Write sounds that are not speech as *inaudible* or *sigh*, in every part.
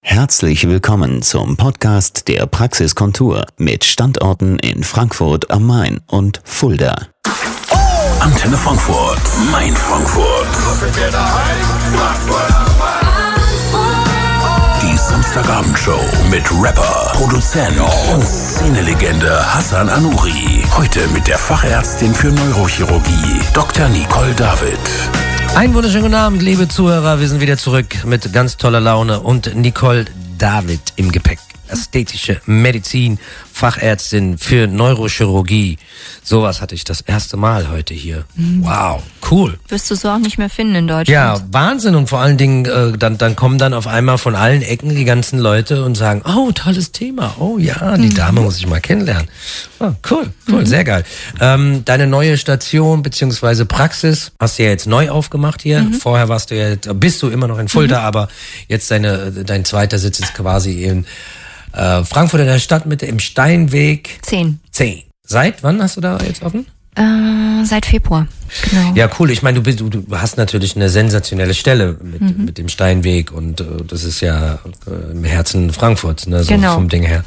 Herzlich willkommen zum Podcast der Praxiskontur mit Standorten in Frankfurt am Main und Fulda. Antenne Frankfurt, mein Frankfurt. Die Samstagabendshow mit Rapper, Produzent und Szenelegende Hassan Anuri. Heute mit der Fachärztin für Neurochirurgie, Dr. Nicole David. Einen wunderschönen guten Abend, liebe Zuhörer. Wir sind wieder zurück mit ganz toller Laune und Nicole David im Gepäck. Ästhetische Medizin, Fachärztin für Neurochirurgie. Sowas hatte ich das erste Mal heute hier. Wow, cool. Wirst du so auch nicht mehr finden in Deutschland. Ja, Wahnsinn. Und vor allen Dingen, äh, dann, dann kommen dann auf einmal von allen Ecken die ganzen Leute und sagen, oh, tolles Thema. Oh ja, die Dame muss ich mal kennenlernen. Oh, cool, cool, sehr geil. Ähm, deine neue Station beziehungsweise Praxis hast du ja jetzt neu aufgemacht hier. Vorher warst du ja, bist du immer noch in Fulda, aber jetzt deine, dein zweiter Sitz ist quasi in äh, Frankfurt in der Stadtmitte im Steinweg Zehn. 10. Seit wann hast du da jetzt offen? Äh, seit Februar. Genau. Ja, cool. Ich meine, du, bist, du, du hast natürlich eine sensationelle Stelle mit, mit dem Steinweg und äh, das ist ja äh, im Herzen Frankfurts, ne, so Genau. vom Ding her.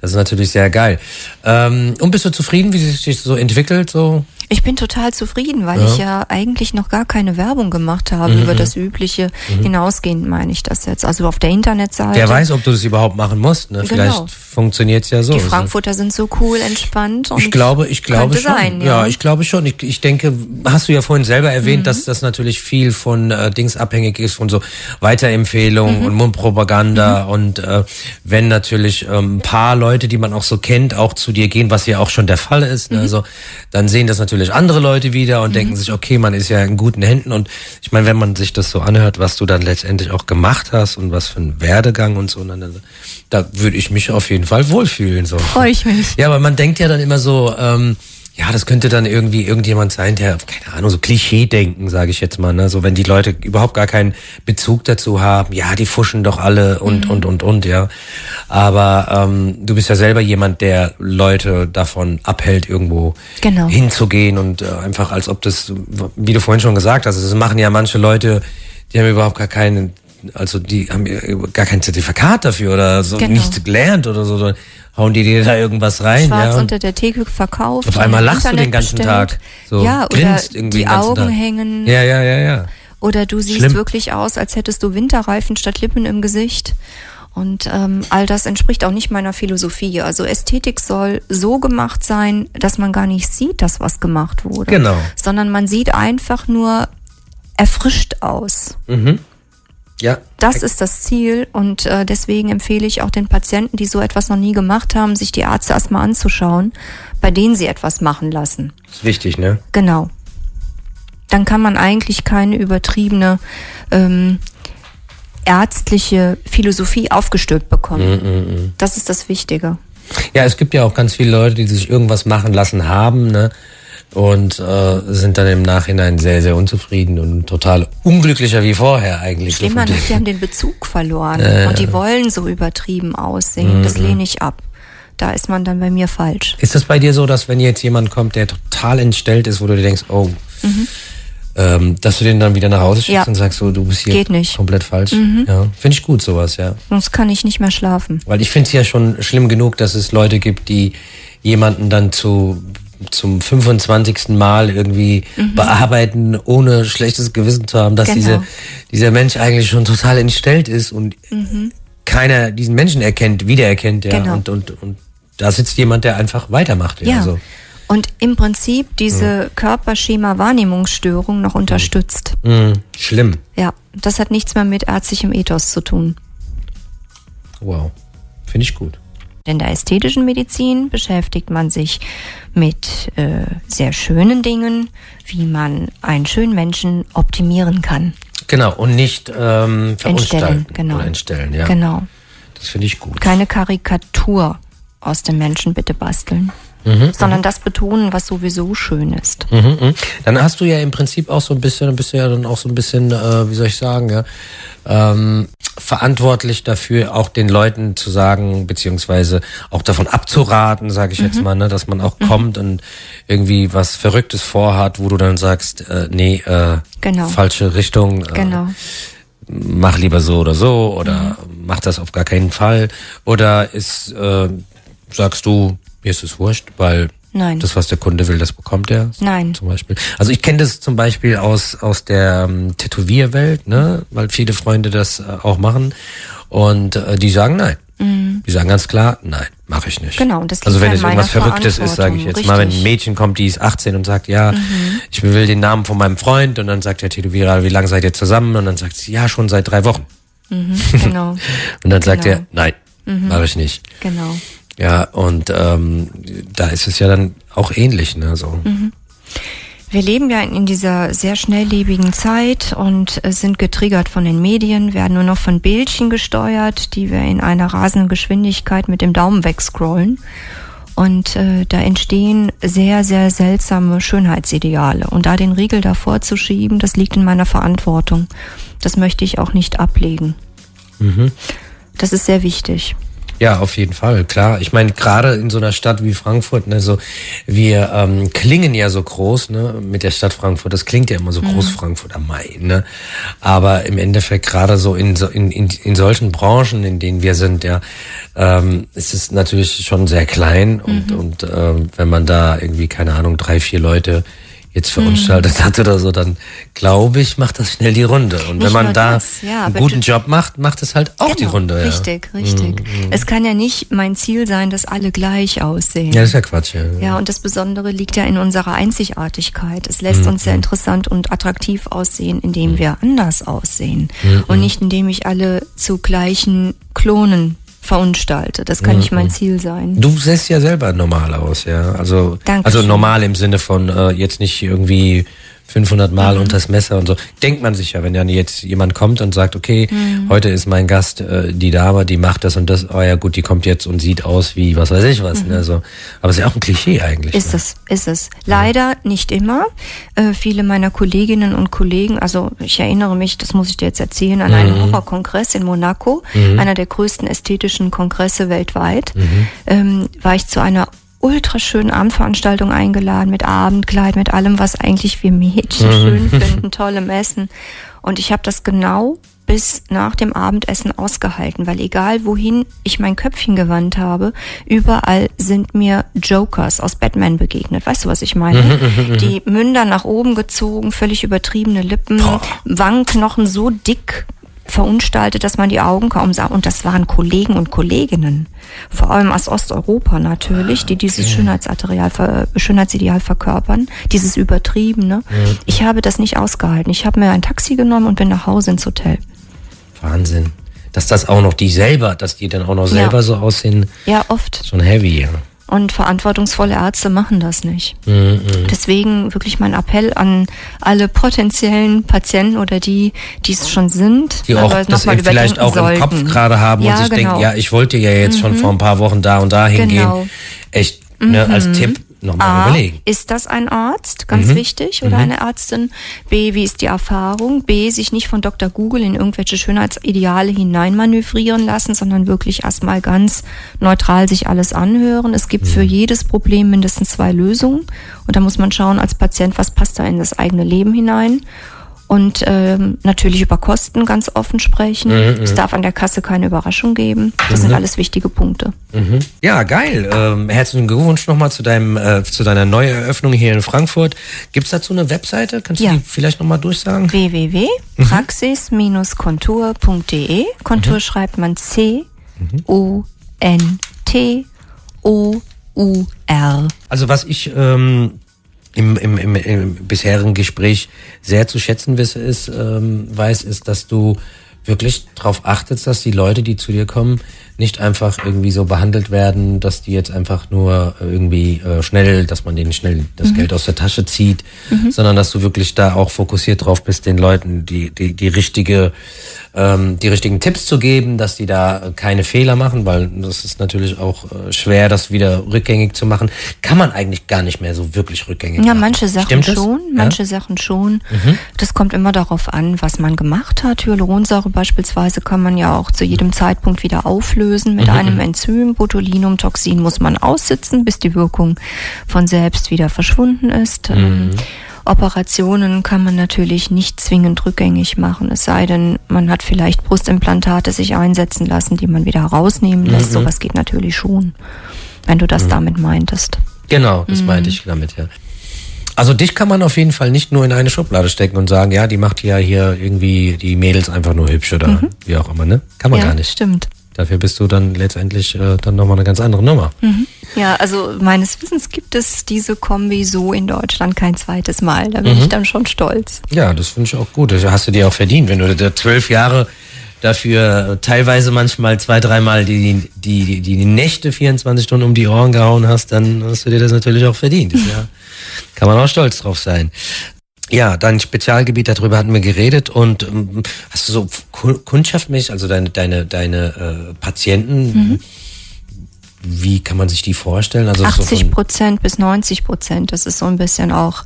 Das ist natürlich sehr geil. Ähm, und bist du zufrieden, wie sich das so entwickelt? So? Ich bin total zufrieden, weil Ja. Mhm, ich ja eigentlich noch gar keine Werbung gemacht habe über das Übliche. Hinausgehend meine ich das jetzt. Also auf der Internetseite. Wer weiß, ob du das überhaupt machen musst. Ne? Genau. Vielleicht funktioniert's ja so. Die Also- Frankfurter sind so cool, entspannt. Und Ich glaube, ich glaube schon. Sein, ja. ja. ich glaube schon. Ich, ich denke, hast du ja vorhin selber erwähnt, Mhm. dass das natürlich viel von äh, Dings abhängig ist, von so Weiterempfehlungen Mhm. und Mundpropaganda und äh, wenn natürlich ähm, ein paar Leute, die man auch so kennt, auch zu dir gehen, was ja auch schon der Fall ist, Mhm. ne? also dann sehen das natürlich andere Leute wieder und denken sich, okay, man ist ja in guten Händen und ich meine, wenn man sich das so anhört, was du dann letztendlich auch gemacht hast und was für ein Werdegang und so, dann, da würde ich mich auf jeden Fall wohlfühlen. So. Freue ich mich. Ja, aber man denkt ja dann immer so, ähm, ja, das könnte dann irgendwie irgendjemand sein, der, keine Ahnung, so Klischee-denken, sage ich jetzt mal, ne? So wenn die Leute überhaupt gar keinen Bezug dazu haben, ja, die fuschen doch alle und Mhm. und und und, ja. Aber ähm, du bist ja selber jemand, der Leute davon abhält, irgendwo Genau. hinzugehen und äh, einfach als ob das, wie du vorhin schon gesagt hast, das machen ja manche Leute, die haben überhaupt gar keinen, also die haben gar kein Zertifikat dafür oder so, Genau. nichts gelernt oder so, dann hauen die dir da irgendwas rein, Schwarz ja. unter der Theke verkauft. Auf einmal lachst du Internet den ganzen bestellt. Tag. So, ja, oder irgendwie die Augen Tag. hängen. Ja, ja, ja, ja. Oder du siehst Schlimm. wirklich aus, als hättest du Winterreifen statt Lippen im Gesicht. Und ähm, all das entspricht auch nicht meiner Philosophie. Also Ästhetik soll so gemacht sein, dass man gar nicht sieht, dass was gemacht wurde. Genau. Sondern man sieht einfach nur erfrischt aus. Ja. Das ist das Ziel und äh, deswegen empfehle ich auch den Patienten, die so etwas noch nie gemacht haben, sich die Ärzte erstmal anzuschauen, bei denen sie etwas machen lassen. Ist wichtig, ne? Genau. Dann kann man eigentlich keine übertriebene ähm, ärztliche Philosophie aufgestülpt bekommen. Das ist das Wichtige. Ja, es gibt ja auch ganz viele Leute, die sich irgendwas machen lassen haben, ne? Und äh, sind dann im Nachhinein sehr, sehr unzufrieden und total unglücklicher wie vorher eigentlich. Von noch, die haben den Bezug verloren und die wollen so übertrieben aussehen. Das lehne ich ab. Da ist man dann bei mir falsch. Ist das bei dir so, dass wenn jetzt jemand kommt, der total entstellt ist, wo du dir denkst, oh, ähm, dass du den dann wieder nach Hause schickst Mhm. Ja. und sagst, so, du bist hier Geht nicht. Mhm. komplett falsch? Ja, finde ich gut sowas, ja. Sonst kann ich nicht mehr schlafen. Weil ich finde es ja schon schlimm genug, dass es Leute gibt, die jemanden dann zu zum 25. Mal irgendwie bearbeiten, ohne schlechtes Gewissen zu haben, dass Mhm. Genau. diese, dieser Mensch eigentlich schon total entstellt ist und keiner diesen Menschen erkennt, wiedererkennt, ja. Mhm. Genau. Und, und, und da sitzt jemand, der einfach weitermacht, ja. Ja. So. Und im Prinzip diese Körperschema-Wahrnehmungsstörung noch unterstützt. Mhm. Schlimm. Ja, das hat nichts mehr mit ärztlichem Ethos zu tun. Wow. Finde ich gut. In der ästhetischen Medizin beschäftigt man sich mit äh, sehr schönen Dingen, wie man einen schönen Menschen optimieren kann. Genau. Und nicht ähm, verunstalten Entstellen, genau. oder entstellen, ja. Genau. Das finde ich gut. Keine Karikatur aus dem Menschen bitte basteln, sondern das betonen, was sowieso schön ist. Mhm, mhm. Dann hast du ja im Prinzip auch so ein bisschen, dann bist du ja dann auch so ein bisschen, äh, wie soll ich sagen, ja, ähm, verantwortlich dafür, auch den Leuten zu sagen, beziehungsweise auch davon abzuraten, sage ich jetzt mal, ne, dass man auch kommt und irgendwie was Verrücktes vorhat, wo du dann sagst, äh, nee, äh, Genau. falsche Richtung. Äh, Genau. mach lieber so oder so oder mach das auf gar keinen Fall? Oder ist, äh, sagst du, mir ist es wurscht, weil Nein. das, was der Kunde will, das bekommt er? Nein. Zum Beispiel. Also ich kenne das zum Beispiel aus, aus der ähm, Tätowierwelt, ne? weil viele Freunde das äh, auch machen. Und äh, die sagen nein. Die sagen ganz klar, nein, mache ich nicht. Mhm. Genau, und das Also wenn es irgendwas Verrücktes ist, sage ich jetzt mal, wenn ein Mädchen kommt, die ist 18 und sagt, ja, Mhm. ich will den Namen von meinem Freund und dann sagt der Tätowierer, wie lange seid ihr zusammen? Und dann sagt sie, ja, schon seit drei Wochen. Genau, *laughs* Und dann sagt Genau. er, nein, mache ich nicht. genau. Ja, und ähm, da ist es ja dann auch ähnlich, ne? So. Mhm. Wir leben ja in dieser sehr schnelllebigen Zeit und äh, sind getriggert von den Medien, werden nur noch von Bildchen gesteuert, die wir in einer rasenden Geschwindigkeit mit dem Daumen wegscrollen. Und äh, da entstehen sehr, sehr seltsame Schönheitsideale. Und da den Riegel davor zu schieben, das liegt in meiner Verantwortung. Das möchte ich auch nicht ablegen. Das ist sehr wichtig. Ja, auf jeden Fall, klar. Ich meine, gerade in so einer Stadt wie Frankfurt, ne, so wir ähm, klingen ja so groß, ne, mit der Stadt Frankfurt. Das klingt ja immer so groß Frankfurt am Main, ne. Aber im Endeffekt gerade so in, so in, in, in solchen Branchen, in denen wir sind, ja, ähm, ist es natürlich schon sehr klein und und ähm, wenn man da irgendwie keine Ahnung drei vier Leute jetzt verunstaltet hat oder so, dann glaube ich, macht das schnell die Runde. Und wenn Nicht man nur da das, ja, einen guten Job macht, macht es halt auch die Genau, Runde. Richtig, ja. richtig. Es kann ja nicht mein Ziel sein, dass alle gleich aussehen. Ja, das ist ja Quatsch. Ja. Ja, und das Besondere liegt ja in unserer Einzigartigkeit. Es lässt uns sehr interessant und attraktiv aussehen, indem wir anders aussehen. Und nicht indem ich alle zu gleichen Klonen verunstalte. Das kann nicht mein Ziel sein. Du siehst ja selber normal aus, ja. Also, Dankeschön. also normal im Sinne von äh, jetzt nicht irgendwie 500 Mal Mhm. unters Messer und so. Denkt man sich ja, wenn dann jetzt jemand kommt und sagt, okay, Mhm. heute ist mein Gast äh, die Dame, die macht das und das. Oh ja, gut, die kommt jetzt und sieht aus wie was weiß ich was. Ne? So. Aber es ist ja auch ein Klischee eigentlich. Mhm. Ist ne? es, ist es. Leider nicht immer. Äh, viele meiner Kolleginnen und Kollegen, also ich erinnere mich, das muss ich dir jetzt erzählen, an einen Horrorkongress in Monaco, einer der größten ästhetischen Kongresse weltweit, ähm, war ich zu einer ultraschönen Abendveranstaltung eingeladen mit Abendkleid, mit allem, was eigentlich wir Mädchen schön *laughs* finden, tollem Essen. Und ich habe das genau bis nach dem Abendessen ausgehalten, weil egal wohin ich mein Köpfchen gewandt habe, überall sind mir Jokers aus Batman begegnet. Weißt du, was ich meine? Die Münder nach oben gezogen, völlig übertriebene Lippen, Wangenknochen so dick verunstaltet, dass man die Augen kaum sah. Und das waren Kollegen und Kolleginnen, vor allem aus Osteuropa natürlich, die dieses Schönheitsmaterial, ver- Schönheitsideal verkörpern, dieses Übertriebene. Ich habe das nicht ausgehalten. Ich habe mir ein Taxi genommen und bin nach Hause ins Hotel. Wahnsinn. Dass das auch noch die selber, dass die dann auch noch Ja. selber so aussehen, Ja, oft. schon heavy. Ja. Und verantwortungsvolle Ärzte machen das nicht. Mhm, Deswegen wirklich mein Appell an alle potenziellen Patienten oder die, die es schon sind, Die auch das vielleicht auch im sollten. Kopf gerade haben ja, und sich genau. denken, ja, ich wollte ja jetzt schon vor ein paar Wochen da und da hingehen. Genau. Echt, ne, als Tipp nochmal A, überlegen. ist das ein Arzt, Mhm. ganz wichtig, oder eine Ärztin? B, wie ist die Erfahrung? B, sich nicht von Dr. Google in irgendwelche Schönheitsideale hineinmanövrieren lassen, sondern wirklich erstmal ganz neutral sich alles anhören. Es gibt Mhm. für jedes Problem mindestens zwei Lösungen. Und da muss man schauen als Patient, was passt da in das eigene Leben hinein. Und ähm, natürlich über Kosten ganz offen sprechen. Mhm, Es darf an der Kasse keine Überraschung geben. Das sind alles wichtige Punkte. Ja, geil. Ähm, herzlichen Glückwunsch nochmal zu deinem, äh, zu deiner Neueröffnung hier in Frankfurt. Gibt's dazu eine Webseite? Kannst Ja. du die vielleicht nochmal durchsagen? www.praxis-kontur.de. Kontur schreibt man C O N T O U R. Also was ich ähm, im, im, im, im bisherigen Gespräch sehr zu schätzen wisse, ist, ähm, weiß, ist, dass du wirklich darauf achtest, dass die Leute, die zu dir kommen, nicht einfach irgendwie so behandelt werden, dass die jetzt einfach nur irgendwie äh, schnell, dass man denen schnell das Geld aus der Tasche zieht, sondern dass du wirklich da auch fokussiert drauf bist, den Leuten die, die, die richtige, ähm, die richtigen Tipps zu geben, dass die da keine Fehler machen, weil das ist natürlich auch äh, schwer, das wieder rückgängig zu machen. Kann man eigentlich gar nicht mehr so wirklich rückgängig Ja, machen. manche Sachen schon, Ja? manche Sachen schon. Das kommt immer darauf an, was man gemacht hat. Hyaluronsäure beispielsweise kann man ja auch zu jedem Zeitpunkt wieder auflösen mit einem Enzym. Botulinumtoxin muss man aussitzen, bis die Wirkung von selbst wieder verschwunden ist. Ähm, Operationen kann man natürlich nicht zwingend rückgängig machen, es sei denn, man hat vielleicht Brustimplantate sich einsetzen lassen, die man wieder rausnehmen lässt. Mhm. Sowas geht natürlich schon, wenn du das mhm. damit meintest. Genau, das mhm. meinte ich damit, ja. Also dich kann man auf jeden Fall nicht nur in eine Schublade stecken und sagen, ja, die macht ja hier irgendwie die Mädels einfach nur hübsch oder mhm. wie auch immer, ne? Kann man ja, gar nicht. stimmt. Dafür bist du dann letztendlich äh, dann nochmal eine ganz andere Nummer. Mhm. Ja, also meines Wissens gibt es diese Kombi so in Deutschland kein zweites Mal. Da bin mhm. ich dann schon stolz. Ja, das finde ich auch gut. Das hast du dir auch verdient, wenn du da zwölf Jahre dafür teilweise manchmal zwei, dreimal die, die, die, die Nächte 24 Stunden um die Ohren gehauen hast, dann hast du dir das natürlich auch verdient. *laughs* Ja, kann man auch stolz drauf sein. Ja, dein Spezialgebiet, darüber hatten wir geredet und ähm, hast du so kundschaftmäßig, also deine, deine, deine äh, Patienten, mhm. wie kann man sich die vorstellen? Also 80 Prozent so bis 90 Prozent, das ist so ein bisschen auch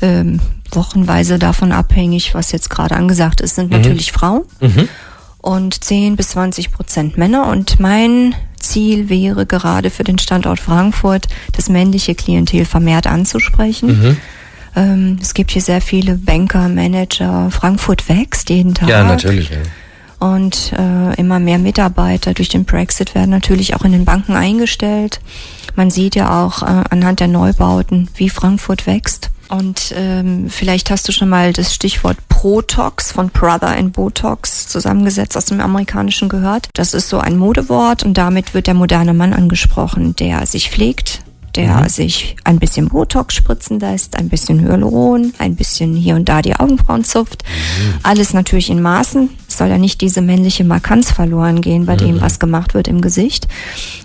ähm, wochenweise davon abhängig, was jetzt gerade angesagt ist, sind mhm. natürlich Frauen mhm. und 10 bis 20 Prozent Männer und mein Ziel wäre gerade für den Standort Frankfurt, das männliche Klientel vermehrt anzusprechen mhm. Ähm, es gibt hier sehr viele Banker, Manager. Frankfurt wächst jeden Tag. Ja, natürlich. Ja. Und äh, immer mehr Mitarbeiter durch den Brexit werden natürlich auch in den Banken eingestellt. Man sieht ja auch äh, anhand der Neubauten, wie Frankfurt wächst. Und ähm, vielleicht hast du schon mal das Stichwort Protox von Brother and Botox zusammengesetzt aus dem Amerikanischen gehört. Das ist so ein Modewort und damit wird der moderne Mann angesprochen, der sich pflegt, der mhm. sich ein bisschen Botox spritzen lässt, ein bisschen Hyaluron, ein bisschen hier und da die Augenbrauen zupft. Mhm. Alles natürlich in Maßen. Es soll ja nicht diese männliche Markanz verloren gehen bei mhm. dem, was gemacht wird im Gesicht.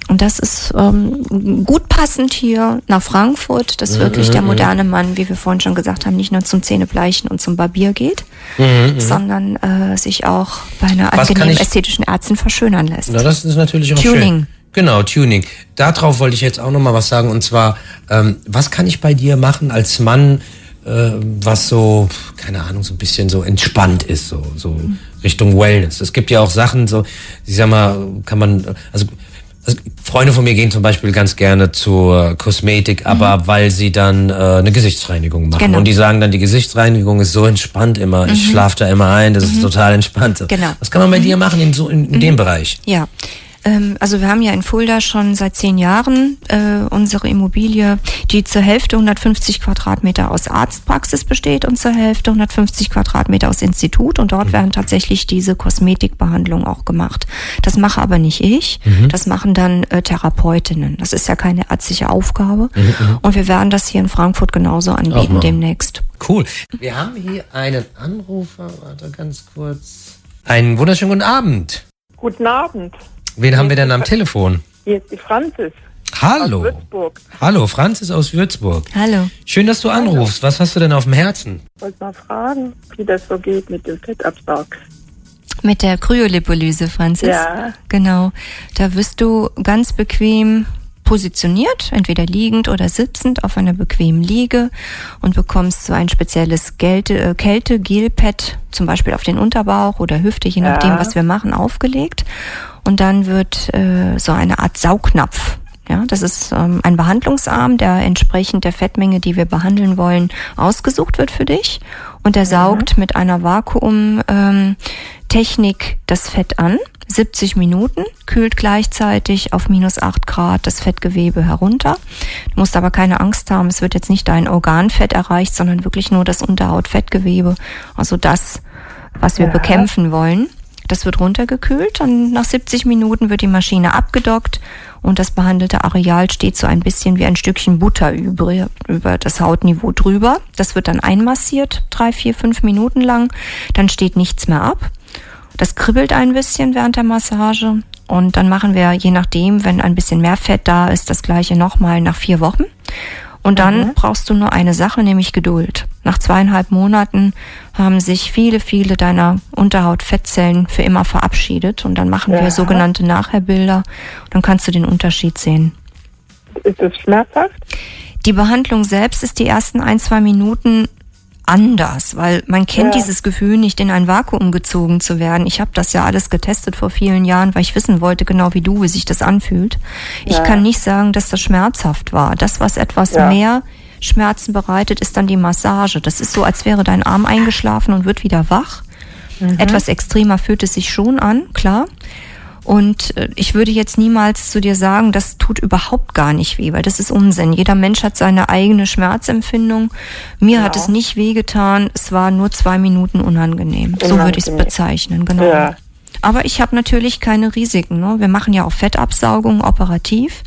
Und das ist ähm, gut passend hier nach Frankfurt, dass mhm. wirklich der mhm. moderne Mann, wie wir vorhin schon gesagt haben, nicht nur zum Zähnebleichen und zum Barbier geht, mhm. sondern äh, sich auch bei einer angenehmen ästhetischen Ärztin verschönern lässt. Na, das ist natürlich auch Tuning. Schön. Genau, Tuning. Darauf wollte ich jetzt auch nochmal was sagen. Und zwar, ähm, was kann ich bei dir machen als Mann, äh, was so, keine Ahnung, so ein bisschen so entspannt ist, so, so mhm. Richtung Wellness. Es gibt ja auch Sachen, so, ich sag mal, kann man, also, also Freunde von mir gehen zum Beispiel ganz gerne zur Kosmetik, aber mhm. weil sie dann äh, eine Gesichtsreinigung machen. Genau. Und die sagen dann, die Gesichtsreinigung ist so entspannt immer. Mhm. Ich schlafe da immer ein, das ist mhm. total entspannt. Genau. Was kann man bei dir machen in, so, in, in dem mhm. Bereich? Ja, also wir haben ja in Fulda schon seit zehn Jahren äh, unsere Immobilie, die zur Hälfte 150 Quadratmeter aus Arztpraxis besteht und zur Hälfte 150 Quadratmeter aus Institut. Und dort mhm. werden tatsächlich diese Kosmetikbehandlungen auch gemacht. Das mache aber nicht ich, mhm. das machen dann äh, Therapeutinnen. Das ist ja keine ärztliche Aufgabe. Mhm. mhm. Und wir werden das hier in Frankfurt genauso anbieten demnächst. Cool. Wir haben hier einen Anrufer. Warte ganz kurz. Einen wunderschönen guten Abend. Guten Abend. Wen haben wir denn am Telefon? Hier ist die Franzis. Hallo. Aus Würzburg. Hallo, Franzis aus Würzburg. Hallo. Schön, dass du anrufst. Was hast du denn auf dem Herzen? Ich wollte mal fragen, wie das so geht mit dem Fettabsaug. Mit der Kryolipolyse, Franzis? Ja. Genau. Da wirst du ganz bequem positioniert, entweder liegend oder sitzend auf einer bequemen Liege und bekommst so ein spezielles Kälte, äh, Kälte-Gelpad, zum Beispiel auf den Unterbauch oder Hüfte, je nachdem, ja. was wir machen, aufgelegt und dann wird äh, so eine Art Saugnapf ja, das ist ähm, ein Behandlungsarm, der entsprechend der Fettmenge, die wir behandeln wollen, ausgesucht wird für dich. Und der mhm. saugt mit einer Vakuumtechnik ähm, das Fett an. 70 Minuten, kühlt gleichzeitig auf minus 8 Grad das Fettgewebe herunter. Du musst aber keine Angst haben, es wird jetzt nicht dein Organfett erreicht, sondern wirklich nur das Unterhautfettgewebe. Also das, was wir ja. bekämpfen wollen. Das wird runtergekühlt und nach 70 Minuten wird die Maschine abgedockt und das behandelte Areal steht so ein bisschen wie ein Stückchen Butter über, über das Hautniveau drüber. Das wird dann einmassiert, drei, vier, fünf Minuten lang. Dann steht nichts mehr ab. Das kribbelt ein bisschen während der Massage und dann machen wir, je nachdem, wenn ein bisschen mehr Fett da ist, das gleiche nochmal nach vier Wochen. Und dann mhm. brauchst du nur eine Sache, nämlich Geduld. Nach zweieinhalb Monaten haben sich viele, viele deiner Unterhautfettzellen für immer verabschiedet und dann machen ja. wir sogenannte Nachherbilder dann kannst du den Unterschied sehen. Ist es schmerzhaft? Die Behandlung selbst ist die ersten ein, zwei Minuten anders, weil man kennt ja. dieses Gefühl nicht, in ein Vakuum gezogen zu werden. Ich habe das ja alles getestet vor vielen Jahren, weil ich wissen wollte, genau wie du, wie sich das anfühlt. Ja. Ich kann nicht sagen, dass das schmerzhaft war. Das, was etwas ja. mehr Schmerzen bereitet, ist dann die Massage. Das ist so, als wäre dein Arm eingeschlafen und wird wieder wach. Mhm. Etwas extremer fühlt es sich schon an, klar. Und äh, ich würde jetzt niemals zu dir sagen, das tut überhaupt gar nicht weh, weil das ist Unsinn. Jeder Mensch hat seine eigene Schmerzempfindung. Mir genau. hat es nicht wehgetan, es war nur zwei Minuten unangenehm. unangenehm. So würde ich es bezeichnen, genau. Ja. Aber ich habe natürlich keine Risiken. Ne? Wir machen ja auch Fettabsaugung operativ.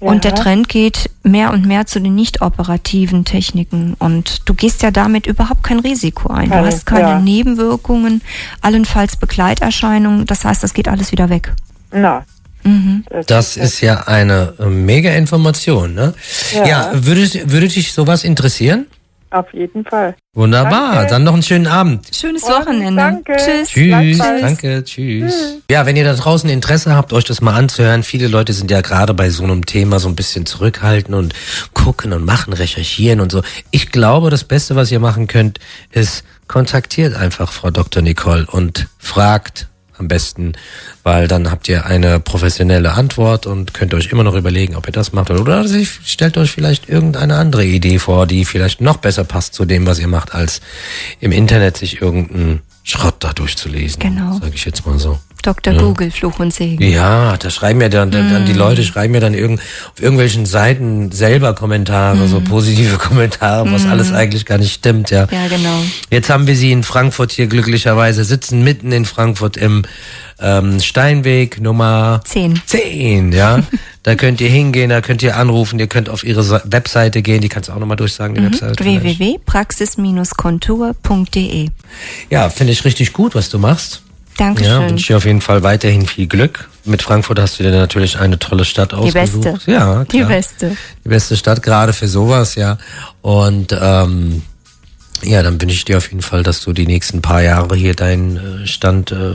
Und der Trend geht mehr und mehr zu den nicht operativen Techniken. Und du gehst ja damit überhaupt kein Risiko ein. Du hast keine ja. Nebenwirkungen, allenfalls Begleiterscheinungen. Das heißt, das geht alles wieder weg. Na. Mhm. Das ist ja eine äh, mega Information. Ne? Ja, ja würde, würde dich sowas interessieren? Auf jeden Fall. Wunderbar, danke. dann noch einen schönen Abend. Schönes Wochenende. Danke. Tschüss. Tschüss. Danke, tschüss. tschüss. Ja, wenn ihr da draußen Interesse habt, euch das mal anzuhören, viele Leute sind ja gerade bei so einem Thema so ein bisschen zurückhalten und gucken und machen, recherchieren und so. Ich glaube, das Beste, was ihr machen könnt, ist kontaktiert einfach Frau Dr. Nicole und fragt, am besten, weil dann habt ihr eine professionelle Antwort und könnt euch immer noch überlegen, ob ihr das macht oder stellt euch vielleicht irgendeine andere Idee vor, die vielleicht noch besser passt zu dem, was ihr macht, als im Internet sich irgendeinen Schrott da durchzulesen. Genau. Sag ich jetzt mal so. Dr. Ja. Google, Fluch und Segen. Ja, da schreiben ja dann, dann, dann die mm. Leute schreiben ja dann irgend, auf irgendwelchen Seiten selber Kommentare, mm. so positive *laughs* Kommentare, was mm. alles eigentlich gar nicht stimmt, ja. Ja, genau. Jetzt haben wir sie in Frankfurt hier glücklicherweise, sitzen mitten in Frankfurt im ähm, Steinweg Nummer 10. 10, ja. *laughs* da könnt ihr hingehen, da könnt ihr anrufen, ihr könnt auf ihre Webseite gehen, die kannst du auch nochmal durchsagen, die mhm. Webseite. www.praxis-kontur.de Ja, finde ich richtig gut, was du machst. Dankeschön. Ja, wünsche dir auf jeden Fall weiterhin viel Glück. Mit Frankfurt hast du dir natürlich eine tolle Stadt ausgesucht. Die beste. Ja, klar. Die beste. Die beste Stadt, gerade für sowas, ja. Und ähm, ja, dann wünsche ich dir auf jeden Fall, dass du die nächsten paar Jahre hier deinen äh, Stand äh,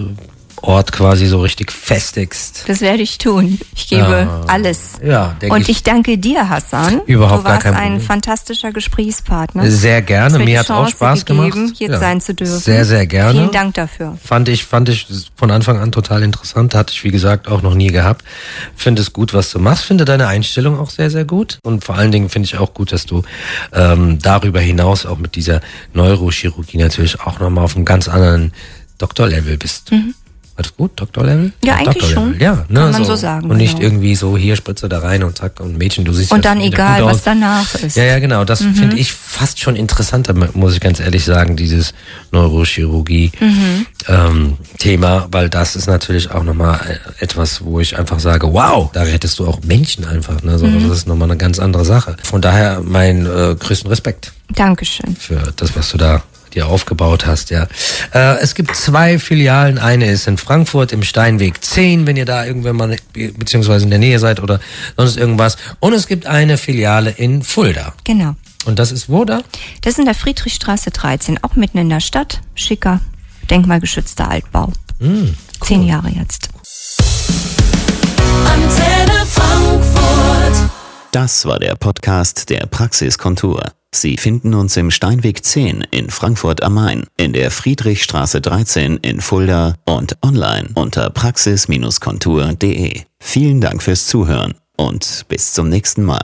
Ort quasi so richtig festigst. Das werde ich tun. Ich gebe ja. alles. Ja, Und ich, ich, danke dir, Hassan. Überhaupt du warst gar kein Problem. ein fantastischer Gesprächspartner. Sehr gerne. Mir hat auch Spaß gegeben, gemacht. Hier ja. sein zu dürfen. Sehr, sehr gerne. Vielen Dank dafür. Fand ich, fand ich von Anfang an total interessant. Hatte ich, wie gesagt, auch noch nie gehabt. Finde es gut, was du machst. Finde deine Einstellung auch sehr, sehr gut. Und vor allen Dingen finde ich auch gut, dass du ähm, darüber hinaus auch mit dieser Neurochirurgie natürlich auch nochmal auf einem ganz anderen Doktorlevel bist. Mhm. War das gut, Doktorlevel? Ja, eigentlich Doktor schon. Ja, ne, Kann man so, so sagen. Und nicht genau. irgendwie so, hier Spritze da rein und zack, und Mädchen, du siehst Und dann egal, was danach ist. Ja, ja, genau. Das mhm. finde ich fast schon interessanter, muss ich ganz ehrlich sagen, dieses Neurochirurgie-Thema, mhm. ähm, weil das ist natürlich auch nochmal etwas, wo ich einfach sage, wow, da rettest du auch Menschen einfach. Ne? So, mhm. Das ist nochmal eine ganz andere Sache. Von daher mein äh, größten Respekt. Dankeschön. Für das, was du da dir aufgebaut hast, ja. Äh, es gibt zwei Filialen. Eine ist in Frankfurt im Steinweg 10, wenn ihr da irgendwann mal beziehungsweise in der Nähe seid oder sonst irgendwas. Und es gibt eine Filiale in Fulda. Genau. Und das ist wo da? Das ist in der Friedrichstraße 13, auch mitten in der Stadt. Schicker, denkmalgeschützter Altbau. Mm, cool. Zehn Jahre jetzt. Antenne Frankfurt. Das war der Podcast der Praxiskontur. Sie finden uns im Steinweg 10 in Frankfurt am Main, in der Friedrichstraße 13 in Fulda und online unter praxis-kontur.de. Vielen Dank fürs Zuhören und bis zum nächsten Mal.